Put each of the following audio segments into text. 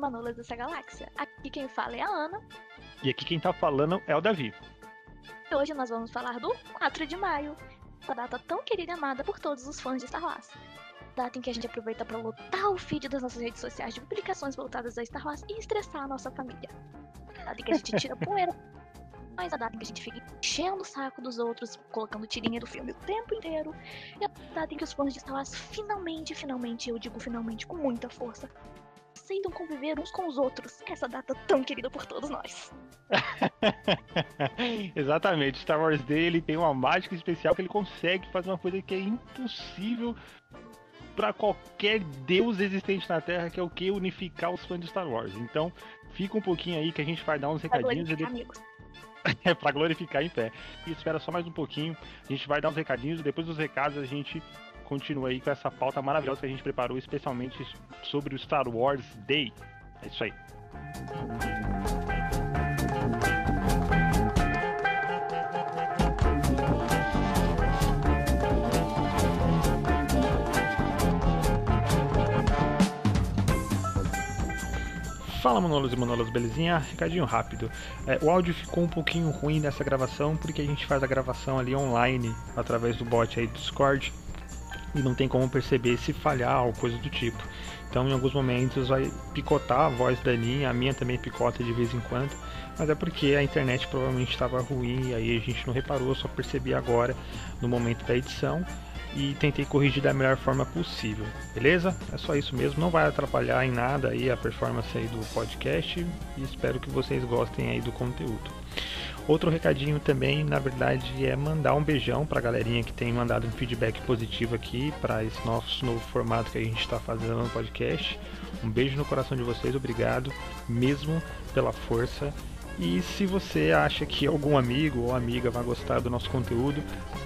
Manolas dessa galáxia. Aqui quem fala é a Ana. E aqui quem tá falando é o Davi. E hoje nós vamos falar do 4 de maio, essa data tão querida e amada por todos os fãs de Star Wars. Data em que a gente aproveita para lotar o feed das nossas redes sociais de publicações voltadas a Star Wars e estressar a nossa família. Data em que a gente tira poeira mas a data em que a gente fica enchendo o saco dos outros, colocando tirinha do filme o tempo inteiro, e a data em que os fãs de Star Wars finalmente, finalmente, eu digo finalmente com muita força, aceitam conviver uns com os outros. Essa data tão querida por todos nós. Exatamente, Star Wars Day ele tem uma mágica especial que ele consegue fazer uma coisa que é impossível para qualquer deus existente na Terra, que é o que unificar os fãs de Star Wars. Então, fica um pouquinho aí que a gente vai dar uns recadinhos. Agora, amigos. é para glorificar em pé. E espera só mais um pouquinho. A gente vai dar uns recadinhos. Depois dos recados, a gente continua aí com essa pauta maravilhosa que a gente preparou especialmente sobre o Star Wars Day. É isso aí. Fala Manolos e Manolas, belezinha? Recadinho rápido. É, o áudio ficou um pouquinho ruim nessa gravação porque a gente faz a gravação ali online através do bot aí do Discord e não tem como perceber se falhar ou coisa do tipo. Então em alguns momentos vai picotar a voz da Aninha, a minha também picota de vez em quando, mas é porque a internet provavelmente estava ruim e aí a gente não reparou, só percebi agora no momento da edição e tentei corrigir da melhor forma possível, beleza? É só isso mesmo, não vai atrapalhar em nada aí a performance aí do podcast e espero que vocês gostem aí do conteúdo. Outro recadinho também, na verdade, é mandar um beijão para a galerinha que tem mandado um feedback positivo aqui para esse nosso novo formato que a gente está fazendo no podcast. Um beijo no coração de vocês, obrigado mesmo pela força e se você acha que algum amigo ou amiga vai gostar do nosso conteúdo,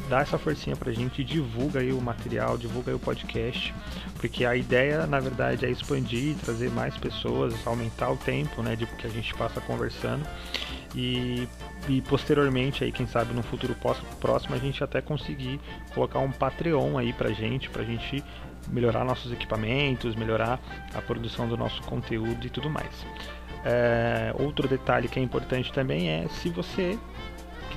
dá essa forcinha pra gente, divulga aí o material, divulga aí o podcast, porque a ideia, na verdade, é expandir, trazer mais pessoas, aumentar o tempo, né, de que a gente passa conversando e, e posteriormente aí, quem sabe no futuro próximo a gente até conseguir colocar um Patreon aí pra gente, pra gente melhorar nossos equipamentos, melhorar a produção do nosso conteúdo e tudo mais. É, outro detalhe que é importante também é se você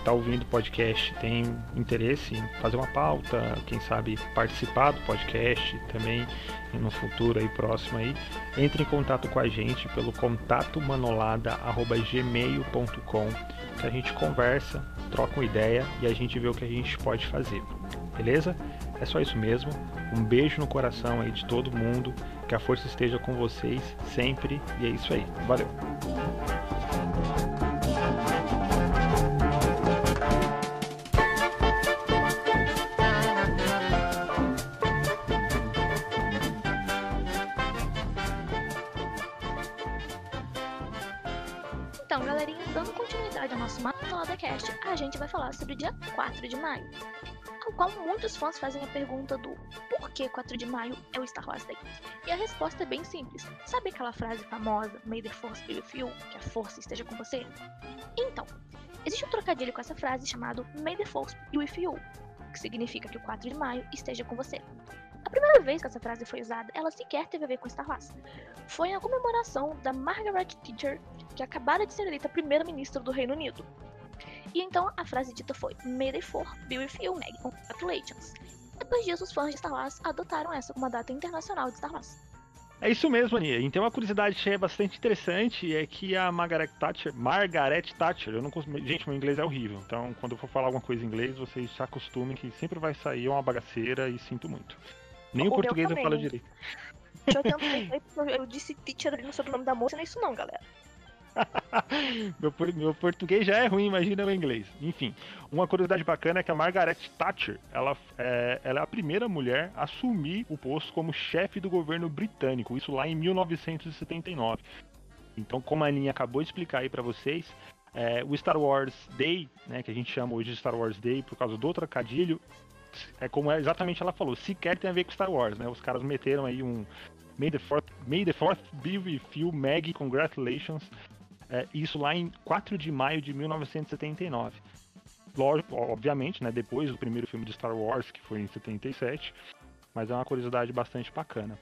está ouvindo o podcast tem interesse em fazer uma pauta, quem sabe participar do podcast também no futuro aí próximo aí, entre em contato com a gente pelo contato manolada@gmail.com que a gente conversa, troca uma ideia e a gente vê o que a gente pode fazer. Beleza? É só isso mesmo. Um beijo no coração aí de todo mundo. Que a força esteja com vocês sempre. E é isso aí. Valeu! Então, galerinha, dando continuidade ao nosso Mapa Cast, a gente vai falar sobre o dia 4 de maio ao qual muitos fãs fazem a pergunta do por que 4 de maio é o Star Wars Day? E a resposta é bem simples. Sabe aquela frase famosa, May the Force be with you, que a força esteja com você? Então, existe um trocadilho com essa frase chamado May the Force be with you, que significa que o 4 de maio esteja com você. A primeira vez que essa frase foi usada, ela sequer teve a ver com Star Wars. Foi na comemoração da Margaret Thatcher, que acabara de ser eleita primeira-ministra do Reino Unido. E então a frase dita foi May the Fourth be with you, Meg. Congratulations. Depois disso, os fãs de Star Wars adotaram essa como uma data internacional de Star Wars. É isso mesmo, Aninha. Então uma curiosidade que é bastante interessante é que a Margaret Thatcher, Margaret Thatcher, eu não consigo, gente, meu inglês é horrível. Então quando eu for falar alguma coisa em inglês, vocês se acostumem que sempre vai sair uma bagaceira e sinto muito. Nem o, o português eu falo direito. Deixa eu tentar, eu disse teacher ali no sobrenome da moça, não é isso não, galera. meu, meu, português já é ruim, imagina o inglês. Enfim, uma curiosidade bacana é que a Margaret Thatcher, ela é, ela é a primeira mulher a assumir o posto como chefe do governo britânico, isso lá em 1979. Então, como a Aninha acabou de explicar aí para vocês, é, o Star Wars Day, né, que a gente chama hoje de Star Wars Day por causa do trocadilho, é como exatamente ela falou, sequer tem a ver com Star Wars, né? Os caras meteram aí um May the Fourth, May the fourth be with you, Maggie, congratulations. É, isso lá em 4 de maio de 1979. Lógico, obviamente, né, depois do primeiro filme de Star Wars, que foi em 77. mas é uma curiosidade bastante bacana.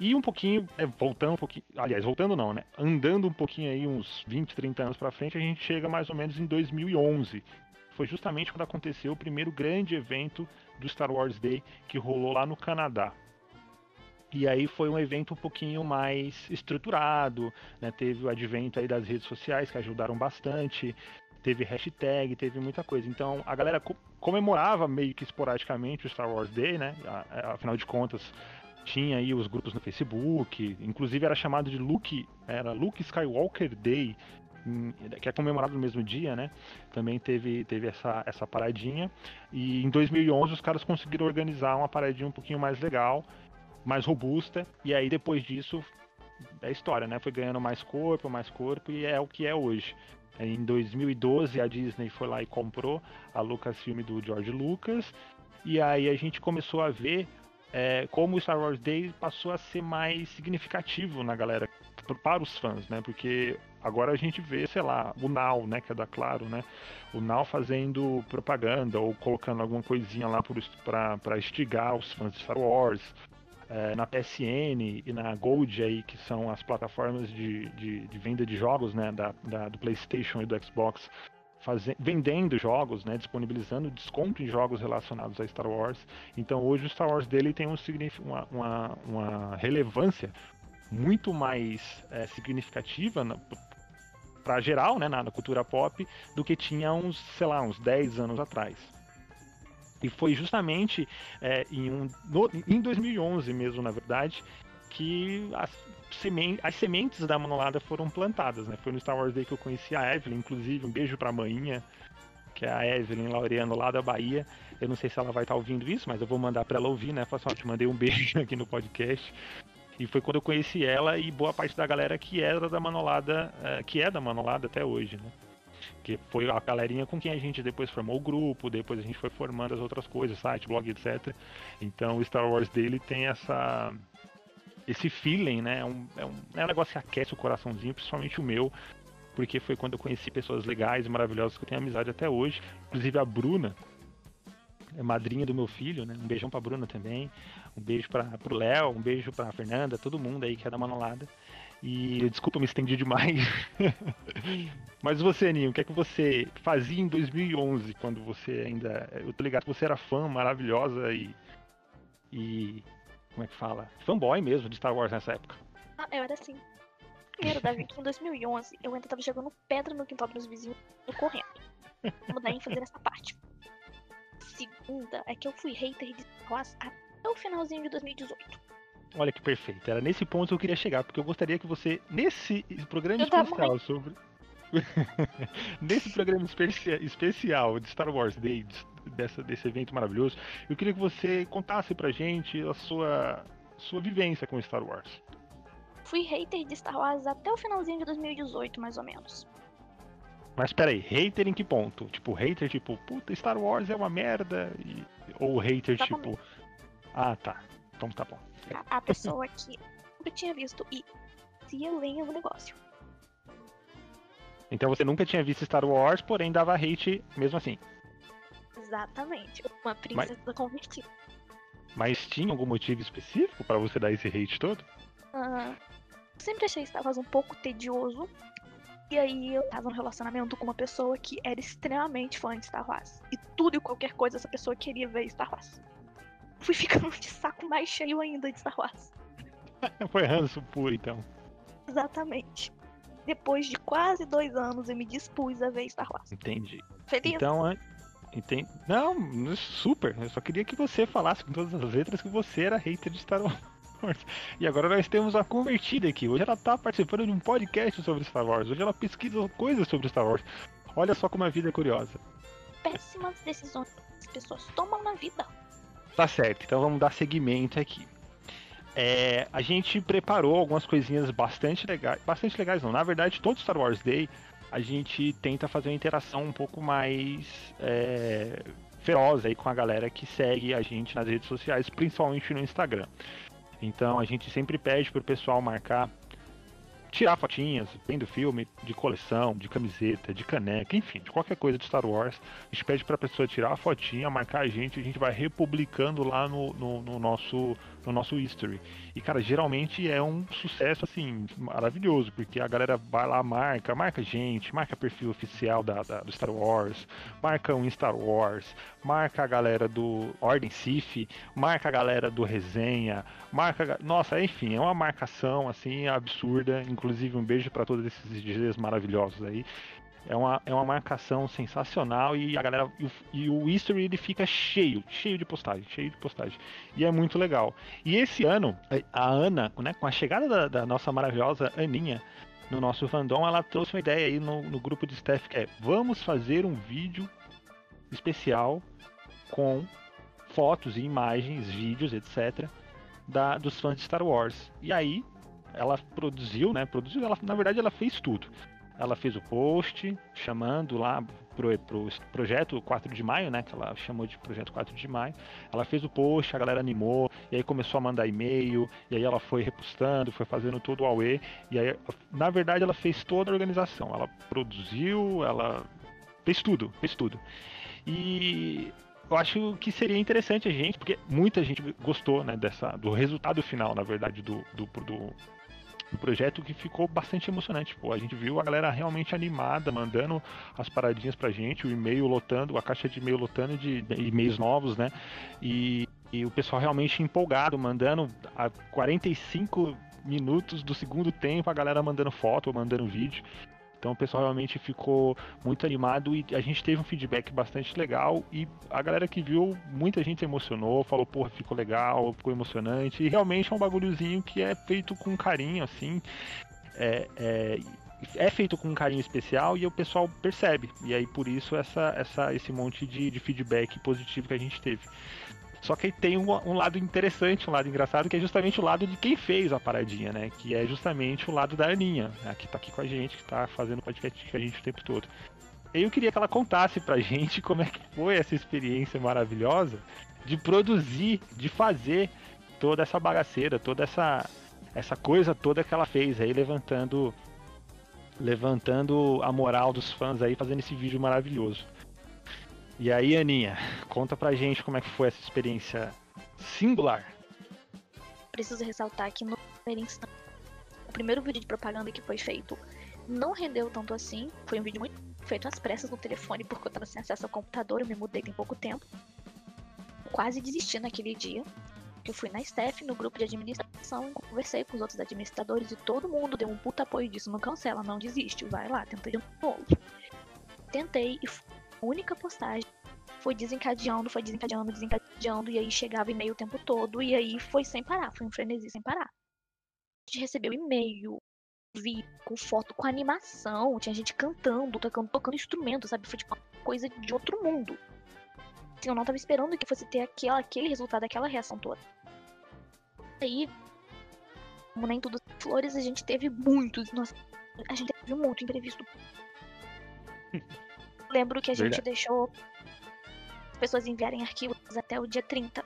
E um pouquinho, é, voltando um pouquinho, aliás, voltando não, né? Andando um pouquinho aí, uns 20, 30 anos para frente, a gente chega mais ou menos em 2011. Foi justamente quando aconteceu o primeiro grande evento do Star Wars Day que rolou lá no Canadá. E aí foi um evento um pouquinho mais estruturado, né? Teve o advento aí das redes sociais que ajudaram bastante, teve hashtag, teve muita coisa. Então a galera comemorava meio que esporadicamente o Star Wars Day, né? Afinal de contas, tinha aí os grupos no Facebook, inclusive era chamado de Luke, era Luke Skywalker Day, que é comemorado no mesmo dia, né? Também teve, teve essa, essa paradinha. E em 2011 os caras conseguiram organizar uma paradinha um pouquinho mais legal mais robusta, e aí depois disso é história, né? Foi ganhando mais corpo, mais corpo, e é o que é hoje. Em 2012 a Disney foi lá e comprou a Lucasfilm do George Lucas, e aí a gente começou a ver é, como o Star Wars Day passou a ser mais significativo na galera, para os fãs, né? Porque agora a gente vê, sei lá, o Now, né? Que é da Claro, né? O Now fazendo propaganda ou colocando alguma coisinha lá para instigar os fãs de Star Wars é, na PSN e na Gold aí, que são as plataformas de, de, de venda de jogos, né, da, da, do PlayStation e do Xbox, faze, vendendo jogos, né, disponibilizando desconto em jogos relacionados a Star Wars. Então hoje o Star Wars dele tem um, uma, uma, uma relevância muito mais é, significativa para geral, né, na, na cultura pop, do que tinha uns, sei lá, uns 10 anos atrás. E foi justamente é, em, um, no, em 2011 mesmo, na verdade, que as, semen as sementes da Manolada foram plantadas. Né? Foi no Star Wars Day que eu conheci a Evelyn, inclusive um beijo pra manhinha, que é a Evelyn Laureano lá da Bahia. Eu não sei se ela vai estar tá ouvindo isso, mas eu vou mandar para ela ouvir, né? Falar assim, ó, te mandei um beijo aqui no podcast. E foi quando eu conheci ela e boa parte da galera que era da Manolada, é, que é da Manolada até hoje, né? que foi a galerinha com quem a gente depois formou o grupo, depois a gente foi formando as outras coisas, site, blog, etc. Então o Star Wars dele tem essa esse feeling, né? É um, é, um, é um negócio que aquece o coraçãozinho, principalmente o meu, porque foi quando eu conheci pessoas legais e maravilhosas que eu tenho amizade até hoje, inclusive a Bruna, é madrinha do meu filho, né? Um beijão pra Bruna também. Um beijo para pro Léo, um beijo pra Fernanda, todo mundo aí que é da Manolada. E desculpa, me estendi demais. Mas você, Ninho, o que é que você fazia em 2011 quando você ainda. Eu tô ligado que você era fã maravilhosa e. E. Como é que fala? Fanboy mesmo de Star Wars nessa época. Ah, eu era assim. Primeiro, Davi, que em 2011 eu ainda tava jogando pedra no quintal dos vizinhos e correndo. Vamos dar ênfase nessa parte. Segunda é que eu fui hater de Star Wars até o finalzinho de 2018. Olha que perfeito. Era nesse ponto que eu queria chegar, porque eu gostaria que você, nesse programa especial sobre. nesse programa especial de Star Wars Day, dessa, desse evento maravilhoso, eu queria que você contasse pra gente a sua, sua vivência com Star Wars. Fui hater de Star Wars até o finalzinho de 2018, mais ou menos. Mas peraí, hater em que ponto? Tipo, hater tipo, puta, Star Wars é uma merda? E... Ou hater tá tipo. Ah, tá. Então tá bom. A, a pessoa que nunca tinha visto e se eu lenho o negócio. Então você nunca tinha visto Star Wars, porém dava hate mesmo assim. Exatamente. Uma princesa Mas... convertida. Mas tinha algum motivo específico para você dar esse hate todo? Uh, sempre achei Star Wars um pouco tedioso. E aí eu tava num relacionamento com uma pessoa que era extremamente fã de Star Wars. E tudo e qualquer coisa essa pessoa queria ver Star Wars fui ficando de saco mais cheio ainda de Star Wars. Foi ranço puro, então. Exatamente. Depois de quase dois anos, eu me dispus a ver Star Wars. Entendi. Feliz? Então, é... Entendi. Não, super. Eu só queria que você falasse com todas as letras que você era hater de Star Wars. E agora nós temos a convertida aqui. Hoje ela está participando de um podcast sobre Star Wars. Hoje ela pesquisa coisas sobre Star Wars. Olha só como a vida é curiosa. Péssimas decisões que as pessoas tomam na vida. Tá certo, então vamos dar seguimento aqui. É, a gente preparou algumas coisinhas bastante legais. Bastante legais não. Na verdade, todo Star Wars Day a gente tenta fazer uma interação um pouco mais é, feroz aí com a galera que segue a gente nas redes sociais, principalmente no Instagram. Então a gente sempre pede pro pessoal marcar tirar fotinhas, bem do filme, de coleção, de camiseta, de caneca, enfim, de qualquer coisa de Star Wars. A gente pede pra pessoa tirar a fotinha, marcar a gente, a gente vai republicando lá no, no, no nosso no nosso history. E, cara, geralmente é um sucesso, assim, maravilhoso, porque a galera vai lá, marca, marca gente, marca perfil oficial da, da do Star Wars, marca um Star Wars, marca a galera do Ordem Sif, marca a galera do Resenha, marca. Nossa, enfim, é uma marcação, assim, absurda. Inclusive, um beijo para todos esses DJs maravilhosos aí. É uma, é uma marcação sensacional e a galera. E o, e o history ele fica cheio, cheio de postagem, cheio de postagem. E é muito legal. E esse ano, a Ana, né, com a chegada da, da nossa maravilhosa Aninha no nosso fandom, ela trouxe uma ideia aí no, no grupo de staff que é vamos fazer um vídeo especial com fotos e imagens, vídeos, etc. Da, dos fãs de Star Wars. E aí ela produziu, né? Produziu, ela, na verdade ela fez tudo ela fez o post chamando lá pro, pro projeto 4 de maio, né? Que ela chamou de projeto 4 de maio. Ela fez o post, a galera animou, e aí começou a mandar e-mail, e aí ela foi repostando, foi fazendo todo o AUE, e aí, na verdade, ela fez toda a organização. Ela produziu, ela fez tudo, fez tudo. E eu acho que seria interessante a gente, porque muita gente gostou, né, dessa, do resultado final, na verdade, do, do, do um projeto que ficou bastante emocionante. Pô, a gente viu a galera realmente animada, mandando as paradinhas pra gente, o e-mail lotando, a caixa de e-mail lotando de e-mails novos, né? E, e o pessoal realmente empolgado, mandando a 45 minutos do segundo tempo, a galera mandando foto, mandando vídeo. Então o pessoal realmente ficou muito animado e a gente teve um feedback bastante legal e a galera que viu, muita gente emocionou, falou, porra, ficou legal, ficou emocionante. E realmente é um bagulhozinho que é feito com carinho, assim. É, é, é feito com um carinho especial e o pessoal percebe. E aí por isso essa, essa, esse monte de, de feedback positivo que a gente teve. Só que tem um, um, lado interessante, um lado engraçado, que é justamente o lado de quem fez a paradinha, né? Que é justamente o lado da Aninha, né? que tá aqui com a gente, que tá fazendo podcast com a gente o tempo todo. Eu queria que ela contasse pra gente como é que foi essa experiência maravilhosa de produzir, de fazer toda essa bagaceira, toda essa essa coisa toda que ela fez aí levantando levantando a moral dos fãs aí fazendo esse vídeo maravilhoso. E aí, Aninha, conta pra gente como é que foi essa experiência singular. Preciso ressaltar que no o primeiro vídeo de propaganda que foi feito não rendeu tanto assim. Foi um vídeo muito feito às pressas no telefone, porque eu tava sem acesso ao computador, eu me mudei tem pouco tempo. Quase desisti naquele dia. Eu fui na staff, no grupo de administração, conversei com os outros administradores e todo mundo deu um puta apoio disso. Não cancela, não desiste, vai lá, tenta de novo. Tentei e a única postagem foi desencadeando, foi desencadeando, desencadeando, e aí chegava e-mail o tempo todo, e aí foi sem parar, foi um frenesi sem parar. A gente recebeu e-mail, vídeo, com foto, com animação, tinha gente cantando, tocando, tocando instrumento, sabe? Foi tipo uma coisa de outro mundo. Assim, eu não tava esperando que fosse ter aquela, aquele resultado, aquela reação toda. Aí, como nem tudo flores, a gente teve muitos, nossa, a gente teve monte imprevisto. Lembro que a gente deixou as pessoas enviarem arquivos até o dia 30.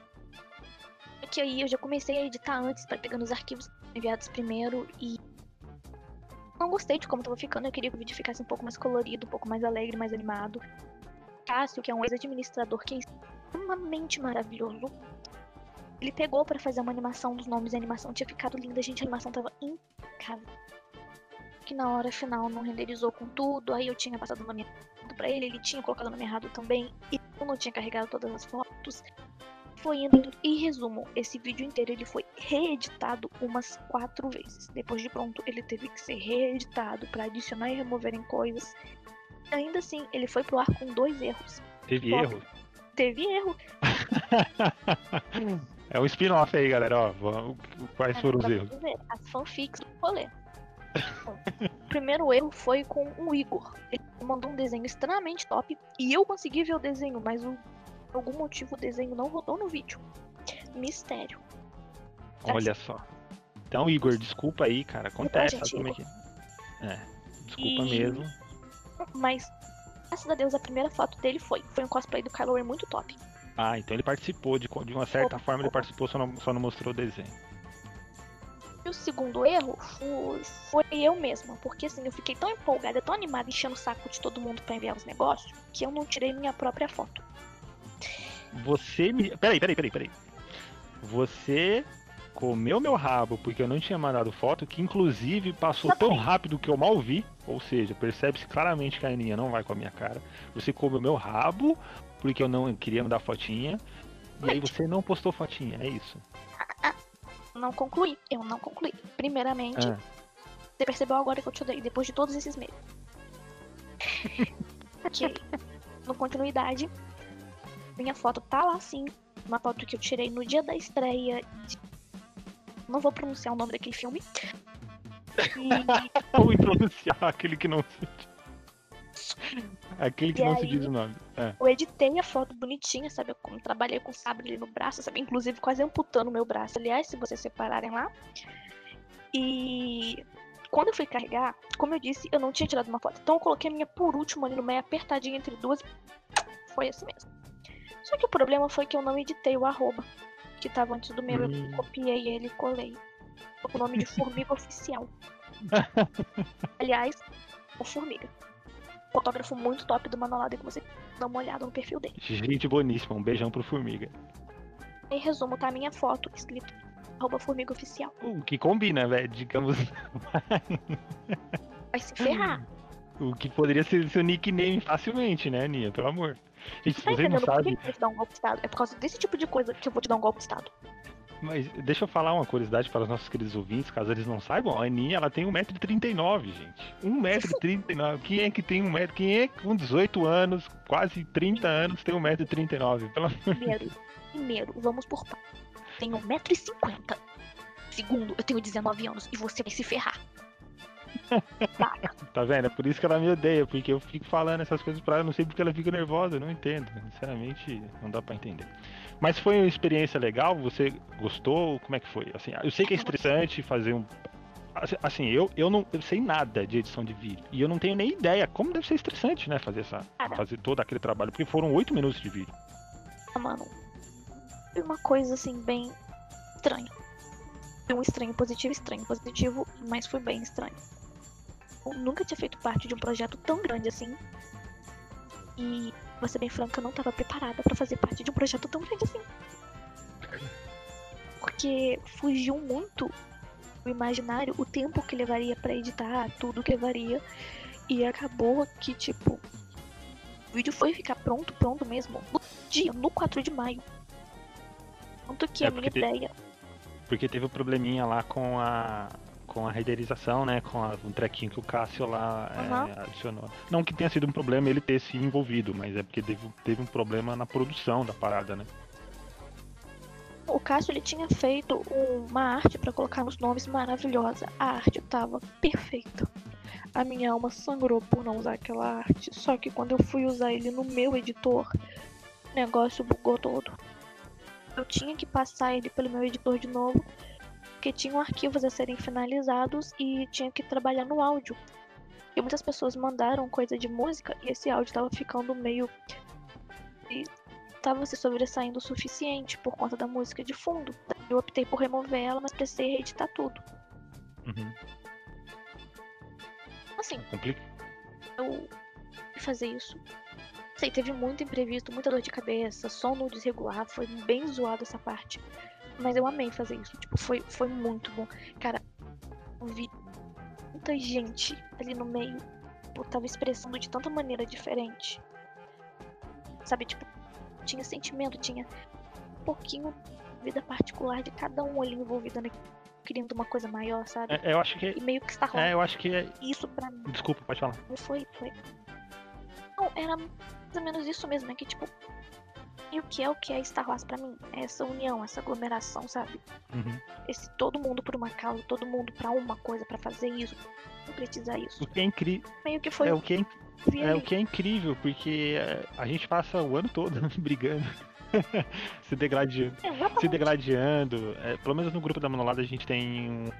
Que aí eu já comecei a editar antes, para pegando os arquivos enviados primeiro e não gostei de como tava ficando, eu queria que o vídeo ficasse um pouco mais colorido, um pouco mais alegre, mais animado. Cássio, que é um ex-administrador que é extremamente maravilhoso, ele pegou para fazer uma animação dos nomes e a animação tinha ficado linda, gente, a animação tava impecável. Que na hora final não renderizou com tudo, aí eu tinha passado o nome para ele, ele tinha colocado o nome errado também, e eu não tinha carregado todas as fotos. Foi indo. Em resumo, esse vídeo inteiro ele foi reeditado umas quatro vezes. Depois de pronto, ele teve que ser reeditado para adicionar e removerem coisas. Ainda assim, ele foi pro ar com dois erros. Teve erro? Teve erro. é um spin-off aí, galera. Ó, quais é, foram os erros? As fanfics do rolê. O primeiro erro foi com o Igor. Ele mandou um desenho extremamente top e eu consegui ver o desenho, mas o, por algum motivo o desenho não rodou no vídeo. Mistério. Olha só. Então, Igor, desculpa aí, cara. Acontece. Gente, que... É, desculpa e... mesmo. Mas, graças a Deus, a primeira foto dele foi. Foi um cosplay do Kylo Ren muito top. Ah, então ele participou, de, de uma certa forma ele participou, só não, só não mostrou o desenho. E o segundo erro foi, foi eu mesma, porque assim, eu fiquei tão empolgada, tão animada, enchendo o saco de todo mundo pra enviar os negócios, que eu não tirei minha própria foto. Você me. Peraí, peraí, peraí, peraí. Você comeu meu rabo porque eu não tinha mandado foto, que inclusive passou tão rápido que eu mal vi. Ou seja, percebe-se claramente que a Aninha não vai com a minha cara. Você comeu meu rabo porque eu não queria mandar fotinha. E aí você não postou fotinha, é isso. Não concluí, eu não concluí. Primeiramente, Ah. você percebeu agora que eu te odeio, depois de todos esses meses. ok. No continuidade, minha foto tá lá sim. Uma foto que eu tirei no dia da estreia de... Não vou pronunciar o nome daquele filme. E Ou pronunciar aquele que não. Aquele que E não se aí? diz o nome. É. eu editei a foto bonitinha, sabe? Eu como trabalhei com sabre ali no braço, sabe? Inclusive quase amputando o meu braço. Aliás, se vocês separarem lá. E quando eu fui carregar, como eu disse, eu não tinha tirado uma foto. Então eu coloquei a minha por último ali no meio, apertadinha entre duas. Foi assim mesmo. Só que o problema foi que eu não editei o arroba, que tava antes do meu. Hum. Eu copiei ele e colei. Com o nome de Formiga Oficial. Aliás, o Formiga. Fotógrafo muito top do Manolada que você dá uma olhada no perfil dele. Gente boníssima, um beijão pro Formiga. Em resumo, tá a minha foto escrito arroba Formiga Oficial. O que combina, velho, digamos. Vai se ferrar. O que poderia ser seu nickname facilmente, né, Aninha? Pelo amor. Gente, Tá você não entendendo por que sabe, que eu vou te dar um golpe de Estado? É por causa desse tipo de coisa que eu vou te dar um golpe de Estado. Mas deixa eu falar uma curiosidade para os nossos queridos ouvintes, caso eles não saibam, a Aninha, ela tem 1,39m, gente. 1,39m. Quem é que tem 1m? Quem é que com 18 anos, quase 30 anos, tem 1,39m? Pelo Primeiro, primeiro, vamos por partes. Tenho 1,50m. Segundo, eu tenho 19 anos e você vai se ferrar. Tá vendo? É por isso que ela me odeia, porque eu fico falando essas coisas pra ela, não sei porque ela fica nervosa, eu não entendo. Sinceramente, não dá pra entender. Mas foi uma experiência legal? Você gostou? Como é que foi? Assim, eu sei que é estressante fazer um. Assim, eu, eu não eu sei nada de edição de vídeo. E eu não tenho nem ideia como deve ser estressante, né? Fazer essa. Cara. Fazer todo aquele trabalho. Porque foram oito minutos de vídeo. Ah, mano. Foi uma coisa assim, bem estranha. Foi um estranho positivo, estranho positivo, mas foi bem estranho. Eu nunca tinha feito parte de um projeto tão grande assim. E, pra ser bem franca, eu não tava preparada pra fazer parte de um projeto tão grande assim. Porque fugiu muito do imaginário o tempo que levaria pra editar, tudo que levaria. E acabou que, tipo, o vídeo foi ficar pronto, pronto mesmo, no dia, no 4 de maio. Tanto que É, a minha te- ideia. Porque teve um probleminha lá com a. Com a renderização, né? Com a- um trequinho que o Cássio lá é, Aham. adicionou. Não que tenha sido um problema ele ter se envolvido, mas é porque teve, teve um problema na produção da parada, né? O Cássio ele tinha feito uma arte pra colocar nos nomes maravilhosa. A arte tava perfeita. A minha alma sangrou por não usar aquela arte. Só que quando eu fui usar ele no meu editor, o negócio bugou todo. Eu tinha que passar ele pelo meu editor de novo, porque tinham arquivos a serem finalizados e tinha que trabalhar no áudio. E muitas pessoas mandaram coisa de música e esse áudio tava ficando meio. e tava se sobressaindo o suficiente por conta da música de fundo. Eu optei por remover ela, mas precisei reeditar tudo. Uhum. Assim, Complica. eu fazer isso. Sei, teve muito imprevisto, muita dor de cabeça, sono desregular, foi bem zoado essa parte. Mas eu amei fazer isso, tipo, foi, foi muito bom. Cara, eu vi muita gente ali no meio, tipo, tava expressando de tanta maneira diferente. Sabe, tipo, tinha sentimento, tinha um pouquinho de vida particular de cada um ali envolvido naquilo, querendo uma coisa maior, sabe? É, eu acho que. E meio que está rolando É, eu acho que é. isso pra mim. Desculpa, pode falar. Não foi, foi. Não, era mais ou menos isso mesmo, né? Que tipo. E o que é o que é Star Wars pra mim? É essa união, essa aglomeração, sabe? Uhum. Esse todo mundo por uma causa, todo mundo pra uma coisa, pra fazer isso, concretizar isso. O que é incrível. Meio que foi É o que é, vi é o que é incrível, porque é, a gente passa o ano todo brigando. se degradando. se Exatamente. degradando. É, pelo menos no grupo da Manolada a gente tem um,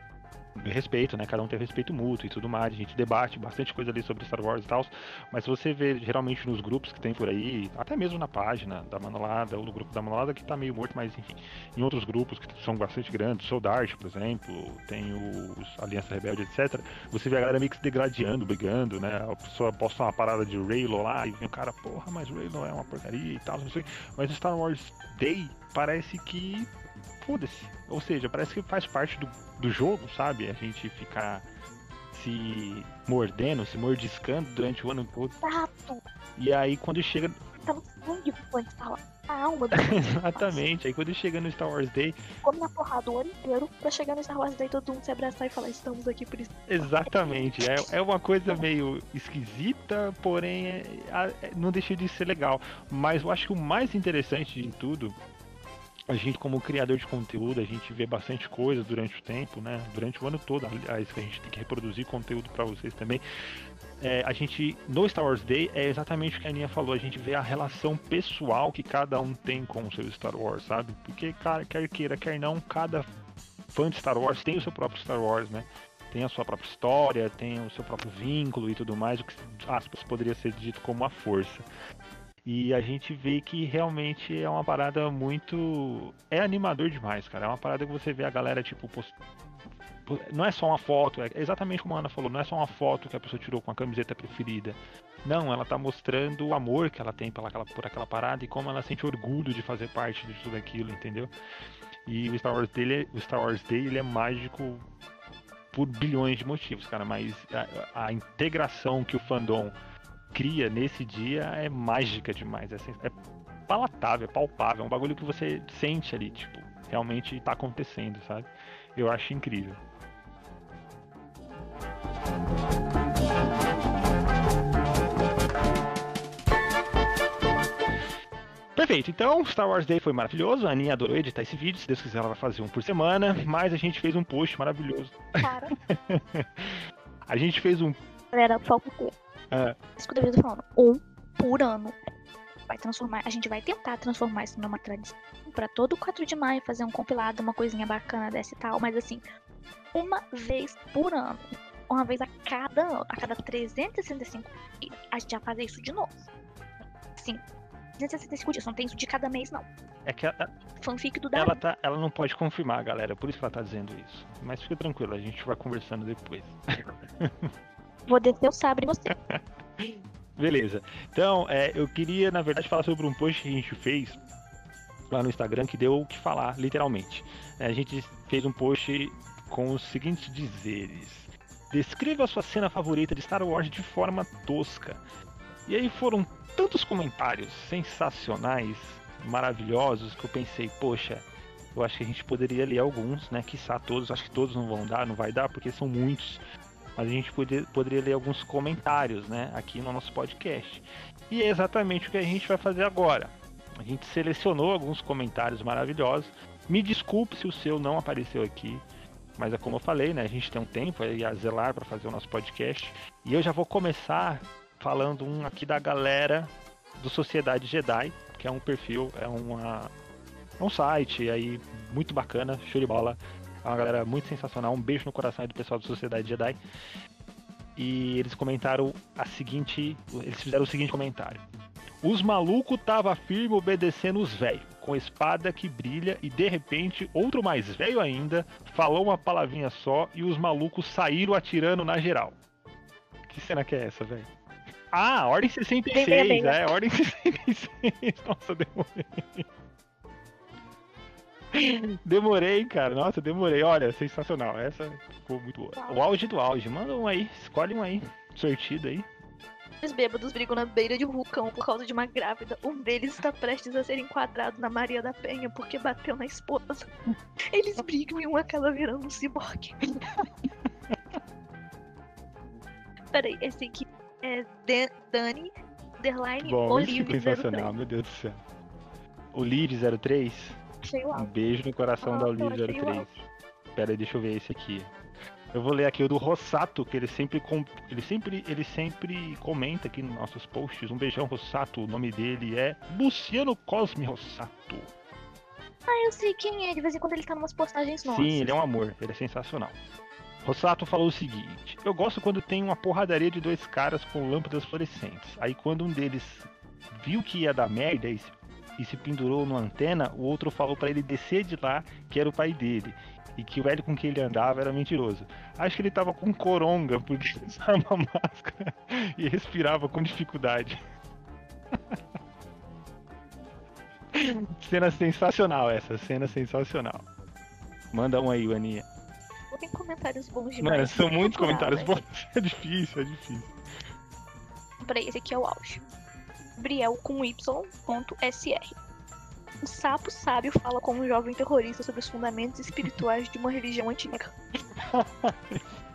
respeito, né? Cada um tem respeito mútuo e tudo mais. A gente debate bastante coisa ali sobre Star Wars e tal. Mas você vê geralmente nos grupos que tem por aí, até mesmo na página da Manolada, ou no grupo da Manolada que tá meio morto, mas enfim, em outros grupos que são bastante grandes, Soldart, por exemplo, tem os Aliança Rebelde, etc. Você vê a galera meio que se degradando, brigando, né? A pessoa posta uma parada de Raylo lá e vem o cara, porra, mas Raylo é uma porcaria e tal, não sei. Mas Star Wars Day parece que foda-se. Ou seja, parece que faz parte do, do jogo, sabe? A gente ficar se mordendo, se mordiscando durante o ano todo. Exato. E aí quando chega. No sangue quando fala a alma do Exatamente. Aí quando chega no Star Wars Day. Come na porrada o ano inteiro pra chegar no Star Wars Day todo mundo se abraçar e falar, estamos aqui por isso. Exatamente. É, é uma coisa meio esquisita, porém é, é, não deixa de ser legal. Mas eu acho que o mais interessante de tudo a gente como criador de conteúdo, a gente vê bastante coisa durante o tempo, né? Durante o ano todo, aliás, que a gente tem que reproduzir conteúdo para vocês também. É, a gente, no Star Wars Day, é exatamente o que a Aninha falou, a gente vê a relação pessoal que cada um tem com o seu Star Wars, sabe? Porque, cara, quer queira, quer não, cada fã de Star Wars tem o seu próprio Star Wars, né? Tem a sua própria história, tem o seu próprio vínculo e tudo mais, o que, aspas, poderia ser dito como a força. E a gente vê que realmente é uma parada muito. É animador demais, cara. É uma parada que você vê a galera, tipo, post... não é só uma foto, é exatamente como a Ana falou, não é só uma foto que a pessoa tirou com a camiseta preferida. Não, ela tá mostrando o amor que ela tem por aquela, por aquela parada e como ela sente orgulho de fazer parte de tudo aquilo, entendeu? E o Star Wars Day, o Star Wars Day ele é mágico por bilhões de motivos, cara, mas a, a integração que o fandom cria nesse dia é mágica demais. É, é palatável, é palpável, é um bagulho que você sente ali, tipo, realmente tá acontecendo, sabe? Eu acho incrível. Perfeito, então Star Wars Day foi maravilhoso. A Aninha adorou editar esse vídeo. Se Deus quiser, ela vai fazer um por semana. Mas a gente fez um post maravilhoso. Para. a gente fez um. Galera, foco ter. É. Isso que eu tô falando. Um por ano. Vai transformar, a gente vai tentar transformar isso numa tradição para todo 4 de maio fazer um compilado, uma coisinha bacana dessa e tal, mas assim, uma vez por ano, uma vez a cada ano, a cada 365 dias, a gente vai fazer isso de novo. Sim. 365 dias, não tem isso de cada mês, não. É que ela, fanfic do Ela, tá, ela não pode confirmar, galera, por isso que ela tá dizendo isso. Mas fica tranquilo, a gente vai conversando depois. Vou descer o sabre em você. Beleza. Então, é, eu queria, na verdade, falar sobre um post que a gente fez lá no Instagram que deu o que falar, literalmente. É, a gente fez um post com os seguintes dizeres: Descreva a sua cena favorita de Star Wars de forma tosca. E aí foram tantos comentários sensacionais, maravilhosos, que eu pensei, poxa, eu acho que a gente poderia ler alguns, né? Quiçá todos, acho que todos não vão dar, não vai dar, porque são muitos mas a gente poder, poderia ler alguns comentários né, aqui no nosso podcast. E é exatamente o que a gente vai fazer agora. A gente selecionou alguns comentários maravilhosos. Me desculpe se o seu não apareceu aqui, mas é como eu falei, né? A gente tem um tempo aí a zelar para fazer o nosso podcast. E eu já vou começar falando um aqui da galera do Sociedade Jedi, que é um perfil, é uma, é um site aí muito bacana, show de bola. É uma galera muito sensacional. Um beijo no coração aí do pessoal da Sociedade Jedi. E eles comentaram a seguinte. Eles fizeram o seguinte comentário. Os malucos tava firme obedecendo os velhos, com espada que brilha, e de repente, outro mais velho ainda, falou uma palavrinha só e os malucos saíram atirando na geral. Que cena que é essa, velho? Ah, Ordem 66, bem, bem, bem. é, Ordem 66. Nossa, demorei. Demorei, cara. Nossa, demorei. Olha, sensacional. Essa ficou muito boa. O auge do auge. Manda um aí. Escolhe um aí. Sortido aí. Os bêbados brigam na beira de um vulcão por causa de uma grávida. Um deles está prestes a ser enquadrado na Maria da Penha porque bateu na esposa. Eles brigam e um acaba virando um ciborgue. Peraí, esse aqui é Dani Underline Olive sensacional, 03. meu Deus do céu. Olive 03? Um beijo no coração ah, da Olivia 03. Pera aí, deixa eu ver esse aqui. Eu vou ler aqui o do Rossato, que ele sempre, ele sempre, ele sempre comenta aqui nos nossos posts. Um beijão, Rossato. O nome dele é Luciano Cosme Rossato. Ah, eu sei quem é. De vez em quando ele tá numas postagens novas. Sim, ele é um amor. Ele é sensacional. Rossato falou o seguinte: Eu gosto quando tem uma porradaria de dois caras com lâmpadas fluorescentes. Aí quando um deles viu que ia dar merda e se, e se pendurou numa antena, o outro falou para ele descer de lá, que era o pai dele. E que o velho com quem ele andava era mentiroso. Acho que ele tava com coronga, porque usava uma máscara e respirava com dificuldade. cena sensacional essa, cena sensacional. Manda um aí, Aninha. Tem comentários bons demais. Mano, são que muitos procurar, comentários bons. É difícil, é difícil. Peraí, esse aqui é o auge. Briel com Y.sr. Um sapo sábio fala como um jovem terrorista sobre os fundamentos espirituais de uma religião antiga.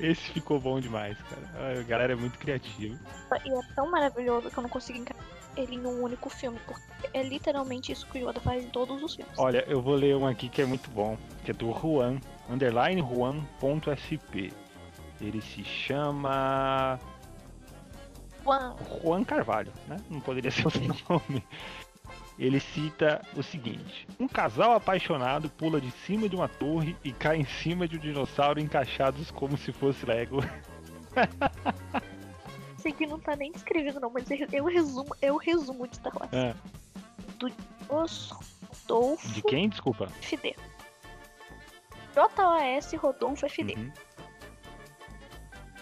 Esse ficou bom demais, cara. A galera é muito criativa. E é tão maravilhoso que eu não consigo encaixar ele em um único filme, porque é literalmente isso que o Yoda faz em todos os filmes. Olha, eu vou ler um aqui que é muito bom, que é do Juan, underline Juan.sp. Ele se chama Juan, Juan Carvalho, né? Não poderia ser outro nome. Ele cita o seguinte: Um casal apaixonado pula de cima de uma torre e cai em cima de um dinossauro encaixados como se fosse Lego. sei que não tá nem escrevendo não, mas eu resumo, eu resumo de Star Wars. É. Os Rodolfo De quem? Desculpa. FD. JOS Rodolfo FD. Uhum.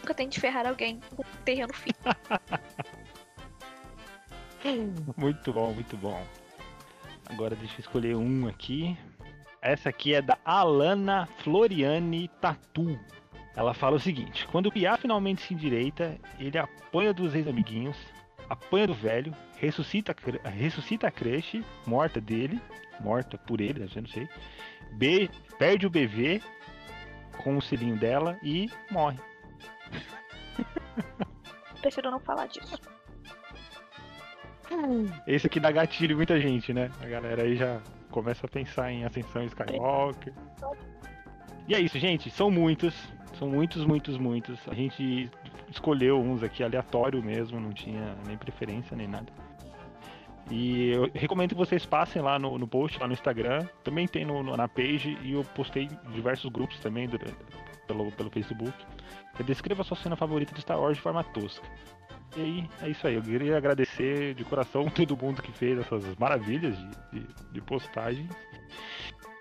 Nunca tente ferrar alguém no terreno fim. Muito bom, muito bom. Agora deixa eu escolher um aqui. Essa aqui é da Alana Floriane Tatu. Ela fala o seguinte: quando o Piá finalmente se endireita, ele apanha dos ex-amiguinhos, apanha do velho, ressuscita, ressuscita a creche, morta dele, morta por ele, deve ser, não sei. Be- perde o bebê com o selinho dela e morre. Prefiro não falar disso. Esse aqui dá gatilho muita gente, né? A galera aí já começa a pensar em Ascensão Skywalker. E é isso, gente. São muitos. São muitos, muitos, muitos. A gente escolheu uns aqui aleatório mesmo, não tinha nem preferência nem nada. E eu recomendo que vocês passem lá no, no post, lá no Instagram. Também tem no, no- na page e eu postei diversos grupos também pelo, pelo Facebook. Descreva sua cena favorita de Star Wars de forma tosca. E aí, é isso aí. Eu queria agradecer de coração todo mundo que fez essas maravilhas de, de, de postagens.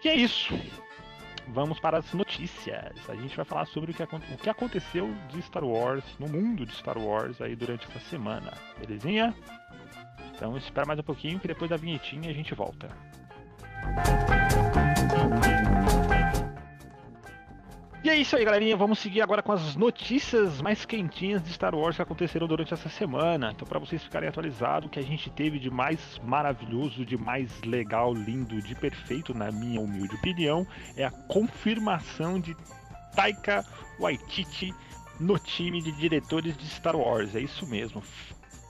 E é isso. Vamos para as notícias. A gente vai falar sobre o que, o que aconteceu de Star Wars, no mundo de Star Wars aí durante essa semana. Belezinha? Então espera mais um pouquinho que depois da vinhetinha a gente volta. E é isso aí, galerinha. Vamos seguir agora com as notícias mais quentinhas de Star Wars que aconteceram durante essa semana. Então, para vocês ficarem atualizados, o que a gente teve de mais maravilhoso, de mais legal, lindo, de perfeito, na minha humilde opinião, é a confirmação de Taika Waititi no time de diretores de Star Wars. É isso mesmo.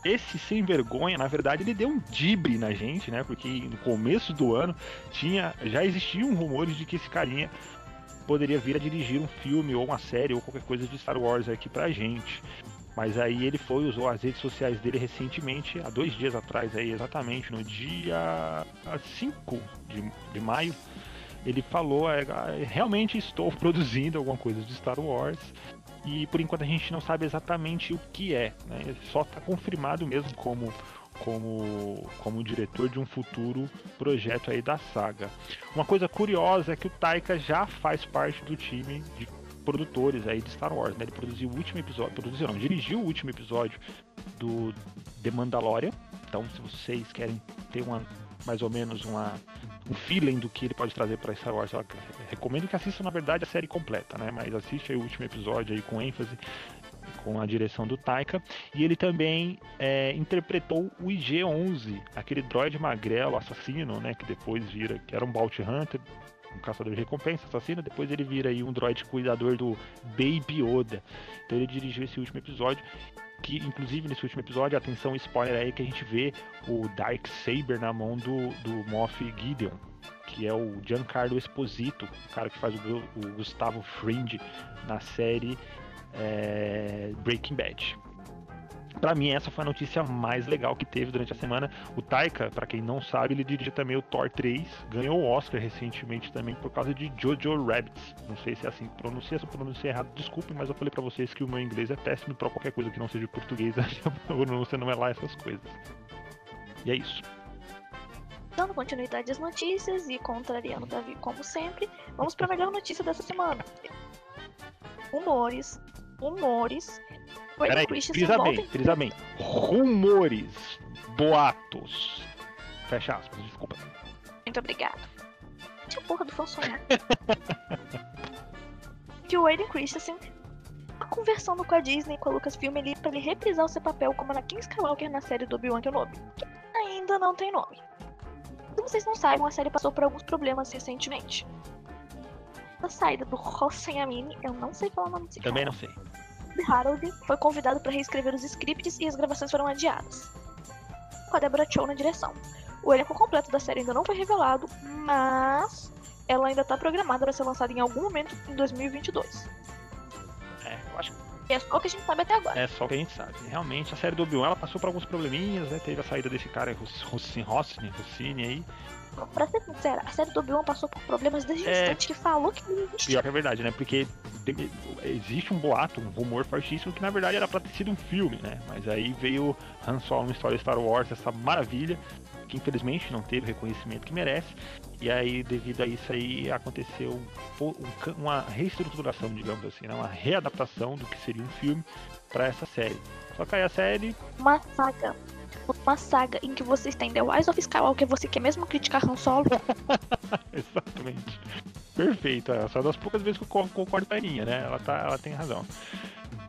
Esse sem vergonha, na verdade, ele deu um dibre na gente, né? Porque no começo do ano tinha, já existiam rumores de que esse carinha poderia vir a dirigir um filme ou uma série ou qualquer coisa de Star Wars aqui pra gente. Mas aí ele foi, usou as redes sociais dele recentemente, há dois dias atrás, aí exatamente no dia 5 de, de maio. Ele falou: é, realmente estou produzindo alguma coisa de Star Wars. E por enquanto a gente não sabe exatamente o que é, né? Só está confirmado mesmo como como, como diretor de um futuro projeto aí da saga. Uma coisa curiosa é que o Taika já faz parte do time de produtores aí de Star Wars, né? Ele produziu o último episódio, produziu não, dirigiu o último episódio do The Mandalorian. Então, se vocês querem ter uma mais ou menos uma, um feeling do que ele pode trazer para Star Wars, eu recomendo que assistam na verdade a série completa, né? Mas assiste aí o último episódio aí com ênfase com a direção do Taika, e ele também é, interpretou o IG-11, aquele droid magrelo assassino, né, que depois vira, que era um Bounty Hunter, um caçador de recompensa assassino, depois ele vira aí um droid cuidador do Baby Yoda. Então ele dirigiu esse último episódio, que inclusive nesse último episódio, atenção spoiler aí que a gente vê o Dark Saber na mão do, do Moff Gideon, que é o Giancarlo Esposito, o cara que faz o, o Gustavo Fring na série é, Breaking Bad. Pra mim, essa foi a notícia mais legal que teve durante a semana. O Taika, para quem não sabe, ele dirigiu também o Thor 3, ganhou o Oscar recentemente também por causa de Jojo Rabbit. Não sei se é assim que pronuncia, se eu pronunciei errado, desculpem, mas eu falei para vocês que o meu inglês é péssimo para qualquer coisa que não seja português, a pronúncia não é lá essas coisas. E é isso. Dando continuidade às notícias e contrariando Davi como sempre, vamos para a melhor notícia dessa semana. Rumores, rumores Peraí, frisa bem, frisa bem. Rumores, boatos. Fecha aspas, desculpa. Muito obrigada. Deixa a porra do sonhar. que o Aiden Christensen tá conversando com a Disney com a Lucasfilm ali pra ele reprisar o seu papel como Anakin Skywalker na série do Obi-Wan Kenobi, que ainda não tem nome. Se vocês não sabem, a série passou por alguns problemas recentemente. A saída do Hossein Amini, eu não sei falar o nome desse Também não sei. Harold foi convidado para reescrever os scripts e as gravações foram adiadas. Com a Deborah Chow na direção. O elenco completo da série ainda não foi revelado, mas ela ainda está programada para ser lançada em algum momento em 2022. É, que é só o que a gente sabe até agora. É só o que a gente sabe. Realmente, a série do Obi-Wan passou por alguns probleminhas, né? Teve a saída desse cara, Rossini, Rossini, Rossini aí. Pra ser sincera, a série do Obi-Wan passou por problemas desde o é... instante que falou que não existia. Pior que é verdade, né? Porque existe um boato, um rumor fortíssimo que na verdade era pra ter sido um filme, né? Mas aí veio Han Solo, uma história Star Wars, essa maravilha, que infelizmente não teve o reconhecimento que merece. E aí, devido a isso aí, aconteceu uma reestruturação, digamos assim, né? uma readaptação do que seria um filme para essa série. Só que aí a série. Uma saga. Uma saga em que você tem The Wise of Skywalker, você quer mesmo criticar Han Solo? Exatamente. Perfeito, é só das poucas vezes que eu concordo com a Aninha, né? Ela, tá, ela tem razão.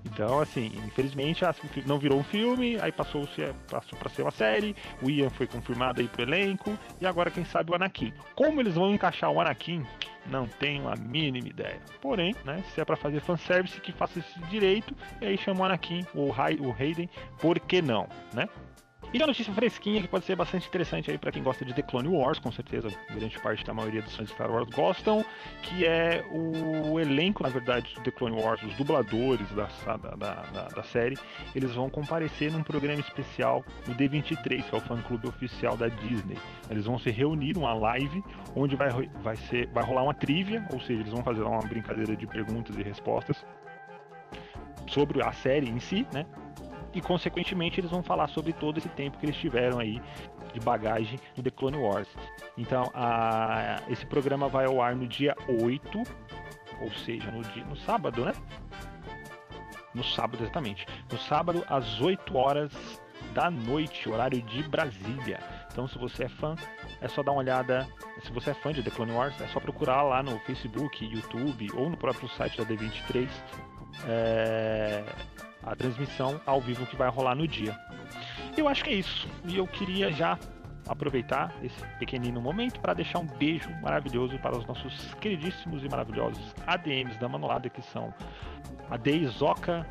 Então, assim, infelizmente não virou um filme, aí passou, passou para ser uma série, o Ian foi confirmado aí pro elenco, e agora quem sabe o Anakin. Como eles vão encaixar o Anakin, não tenho a mínima ideia. Porém, né, se é para fazer fanservice, que faça esse direito, e aí chama o Anakin, ou o Hayden, por que não, né? E uma notícia fresquinha que pode ser bastante interessante aí para quem gosta de The Clone Wars, com certeza grande parte da maioria dos fãs de Star Wars gostam, que é o elenco, na verdade, do The Clone Wars, os dubladores da, da, da, da série, eles vão comparecer num programa especial no D23, que é o fã-clube oficial da Disney. Eles vão se reunir numa live onde vai, vai, ser, vai rolar uma trivia, ou seja, eles vão fazer uma brincadeira de perguntas e respostas sobre a série em si, né? E consequentemente eles vão falar sobre todo esse tempo que eles tiveram aí de bagagem no The Clone Wars. Então, a, esse programa vai ao ar no dia 8, ou seja, no, dia, no sábado, né? No sábado, exatamente. No sábado, às 8 horas da noite, horário de Brasília. Então, se você é fã, é só dar uma olhada. Se você é fã de The Clone Wars, é só procurar lá no Facebook, YouTube ou no próprio site da D23. É a transmissão ao vivo que vai rolar no dia. Eu acho que é isso. E eu queria já aproveitar esse pequenino momento para deixar um beijo maravilhoso para os nossos queridíssimos e maravilhosos ADMs da Manolada, que são a Deizoca,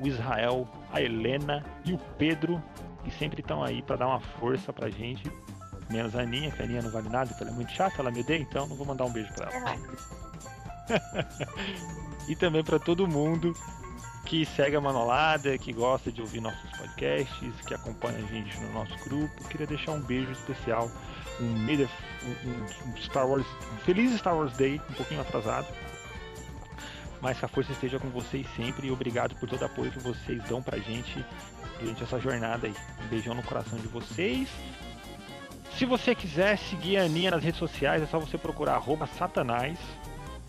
o Israel, a Helena e o Pedro, que sempre estão aí para dar uma força pra gente. Menos a Aninha, que a Aninha não vale nada, porque ela é muito chata, ela me odeia, então não vou mandar um beijo para ela. e também para todo mundo que segue a Manolada, que gosta de ouvir nossos podcasts, que acompanha a gente no nosso grupo. Queria deixar um beijo especial, um, um, um Star Wars, um feliz Star Wars Day, um pouquinho atrasado. Mas que a força esteja com vocês sempre e obrigado por todo o apoio que vocês dão pra gente durante essa jornada aí. Um beijão no coração de vocês. Se você quiser seguir a Aninha nas redes sociais, é só você procurar satanás.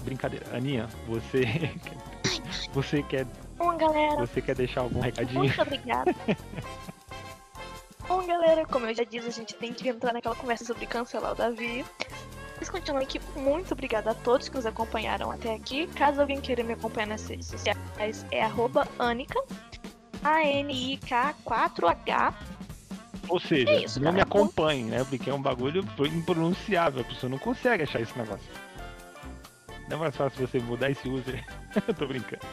Brincadeira, Aninha, você você quer Bom, galera. Você quer deixar algum recadinho? Muito obrigada. Bom, galera, como eu já disse, a gente tem que entrar naquela conversa sobre cancelar o Davi. Mas continuando aqui, muito obrigada a todos que nos acompanharam até aqui. Caso alguém queira me acompanhar nas redes sociais, é arroba Anika, A-N-I-K-4-H. Ou seja, é isso, não me acompanhe, né? Porque é um bagulho impronunciável, a pessoa não consegue achar esse negócio. Não é mais fácil você mudar esse user. eu tô brincando.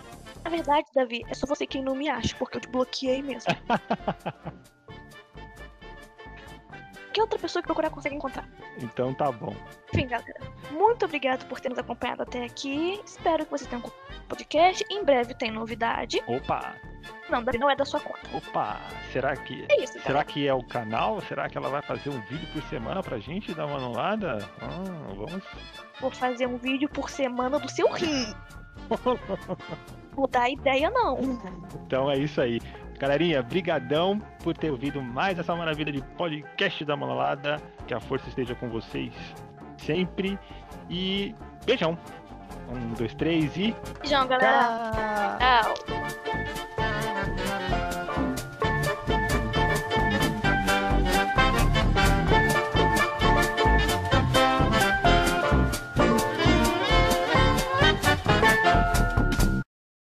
Verdade, Davi, é só você quem não me acha, porque eu te bloqueei mesmo. que outra pessoa que procurar consegue encontrar. Então tá bom. Enfim, galera, muito obrigado por ter nos acompanhado até aqui. Espero que vocês tenham um podcast. Em breve tem novidade. Opa! Não, não é da sua conta. Opa, será que. É isso, Será que é o canal? Será que ela vai fazer um vídeo por semana pra gente dar uma anulada? Ah, vamos. Vou fazer um vídeo por semana do seu rim. Vou dar ideia, não. Então é isso aí. Galerinha, brigadão por ter ouvido mais essa maravilha de podcast da Manolada. Que a força esteja com vocês sempre. E beijão. Um, dois, três e. Beijão, galera. Tchau! Tchau.